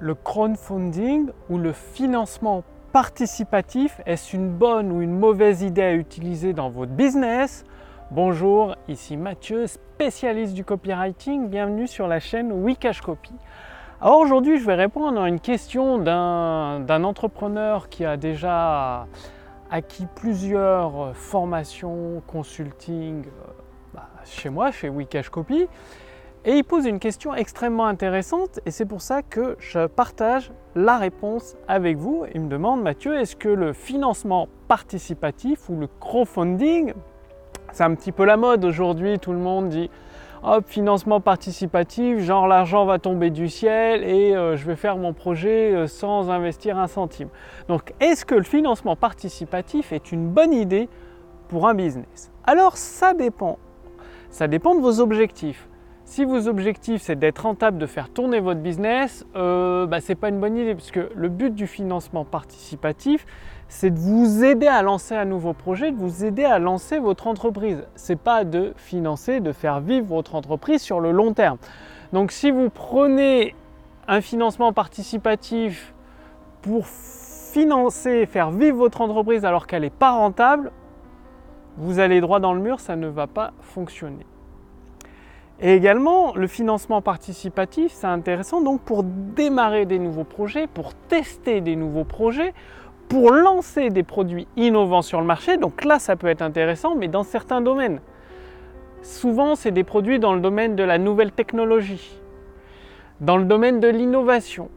le crowdfunding ou le financement participatif, est-ce une bonne ou une mauvaise idée à utiliser dans votre business? Bonjour, ici Mathieu, spécialiste du copywriting. Bienvenue sur la chaîne Wikash Copy. Alors aujourd'hui, je vais répondre à une question d'un entrepreneur qui a déjà acquis plusieurs formations, consulting euh, bah, chez moi, chez Wikash Copy. Et il pose une question extrêmement intéressante et c'est pour ça que je partage la réponse avec vous. Il me demande, Mathieu, est-ce que le financement participatif ou le crowdfunding, c'est un petit peu la mode aujourd'hui, tout le monde dit, hop, financement participatif, genre l'argent va tomber du ciel et euh, je vais faire mon projet euh, sans investir un centime. Donc est-ce que le financement participatif est une bonne idée pour un business? Alors ça dépend. Ça dépend de vos objectifs. Si vos objectifs c'est d'être rentable, de faire tourner votre business, euh, bah, ce n'est pas une bonne idée puisque le but du financement participatif, c'est de vous aider à lancer un nouveau projet, de vous aider à lancer votre entreprise. Ce n'est pas de financer, de faire vivre votre entreprise sur le long terme. Donc si vous prenez un financement participatif pour financer, faire vivre votre entreprise alors qu'elle n'est pas rentable, vous allez droit dans le mur, ça ne va pas fonctionner. Et également, le financement participatif, c'est intéressant donc pour démarrer des nouveaux projets, pour tester des nouveaux projets, pour lancer des produits innovants sur le marché. Donc là, ça peut être intéressant, mais dans certains domaines. Souvent, c'est des produits dans le domaine de la nouvelle technologie, dans le domaine de l'innovation,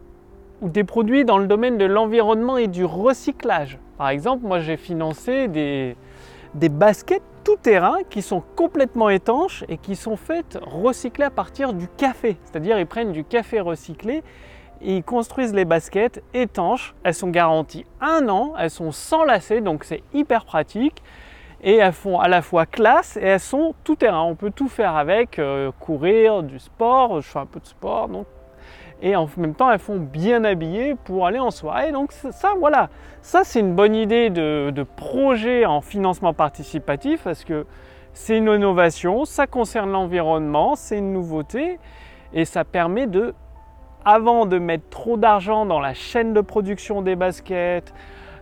ou des produits dans le domaine de l'environnement et du recyclage. Par exemple, moi, j'ai financé des, des baskets tout terrain qui sont complètement étanches et qui sont faites recyclées à partir du café. C'est-à-dire ils prennent du café recyclé et ils construisent les baskets étanches. Elles sont garanties un an, elles sont sans lacets, donc c'est hyper pratique. Et elles font à la fois classe et elles sont tout terrain. On peut tout faire avec, euh, courir, du sport, je fais un peu de sport, donc et en même temps elles font bien habillées pour aller en soirée. Donc ça, voilà, ça c'est une bonne idée de, projet en financement participatif parce que c'est une innovation, ça concerne l'environnement, c'est une nouveauté et ça permet de, avant de mettre trop d'argent dans la chaîne de production des baskets,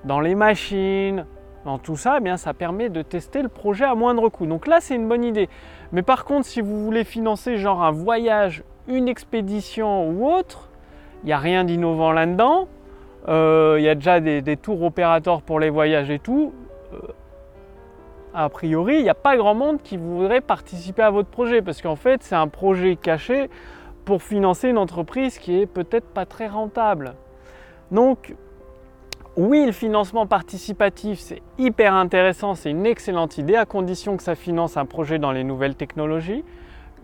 dans les machines, dans tout ça, eh bien, ça permet de tester le projet à moindre coût. Donc là, c'est une bonne idée. Mais par contre, si vous voulez financer genre un voyage une expédition ou autre, il n'y a rien d'innovant là-dedans. Euh, il y a déjà des, tours opérateurs pour les voyages et tout. Euh, a priori, il n'y a pas grand monde qui voudrait participer à votre projet parce qu'en fait, c'est un projet caché pour financer une entreprise qui est peut-être pas très rentable. Donc, oui, le financement participatif, c'est hyper intéressant, c'est une excellente idée à condition que ça finance un projet dans les nouvelles technologies,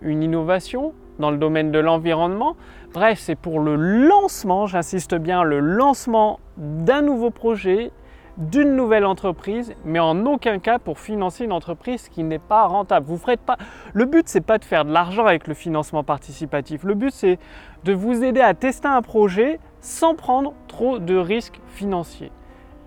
une innovation, dans le domaine de l'environnement. Bref, c'est pour le lancement, j'insiste bien, le lancement d'un nouveau projet, d'une nouvelle entreprise, mais en aucun cas pour financer une entreprise qui n'est pas rentable. Vous ferez pas. Le but c'est pas de faire de l'argent avec le financement participatif. Le but c'est de vous aider à tester un projet sans prendre trop de risques financiers.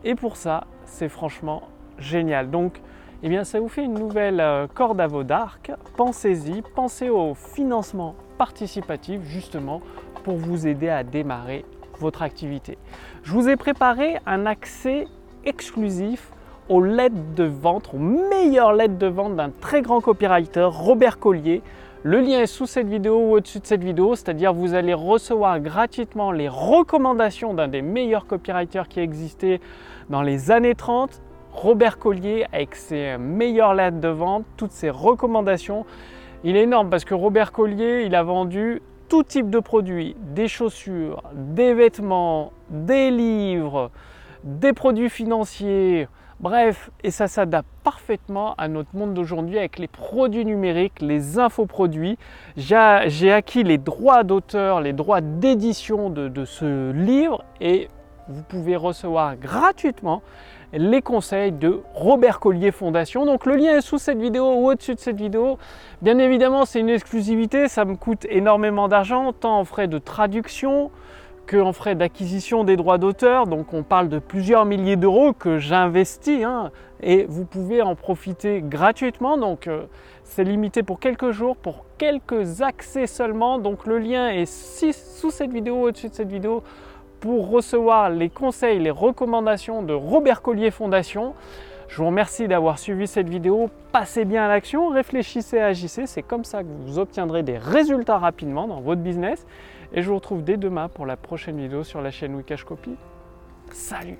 Et pour ça, c'est franchement génial. Donc eh bien ça vous fait une nouvelle euh, corde à vos dark. Pensez-y, pensez au financement participatif justement pour vous aider à démarrer votre activité. Je vous ai préparé un accès exclusif aux lettres de vente, aux meilleures lettres de vente d'un très grand copywriter, Robert Collier. Le lien est sous cette vidéo ou au-dessus de cette vidéo, c'est-à-dire vous allez recevoir gratuitement les recommandations d'un des meilleurs copywriters qui a existé dans les années 30 Robert Collier avec ses meilleures lettres de vente, toutes ses recommandations. Il est énorme parce que Robert Collier, il a vendu tout type de produits, des chaussures, des vêtements, des livres, des produits financiers, bref, et ça s'adapte parfaitement à notre monde d'aujourd'hui avec les produits numériques, les infoproduits. J'ai acquis les droits d'auteur, les droits d'édition de, de ce livre et vous pouvez recevoir gratuitement les conseils de Robert Collier Fondation. Donc le lien est sous cette vidéo ou au-dessus de cette vidéo. Bien évidemment, c'est une exclusivité, ça me coûte énormément d'argent, tant en frais de traduction qu'en frais d'acquisition des droits d'auteur. Donc on parle de plusieurs milliers d'euros que j'investis hein, et vous pouvez en profiter gratuitement. Donc euh, c'est limité pour quelques jours, pour quelques accès seulement. Donc le lien est sous cette vidéo, au-dessus de cette vidéo pour recevoir les conseils, les recommandations de Robert Collier Fondation. Je vous remercie d'avoir suivi cette vidéo. Passez bien à l'action, réfléchissez, agissez. C'est comme ça que vous obtiendrez des résultats rapidement dans votre business. Et je vous retrouve dès demain pour la prochaine vidéo sur la chaîne Wikash Copy. Salut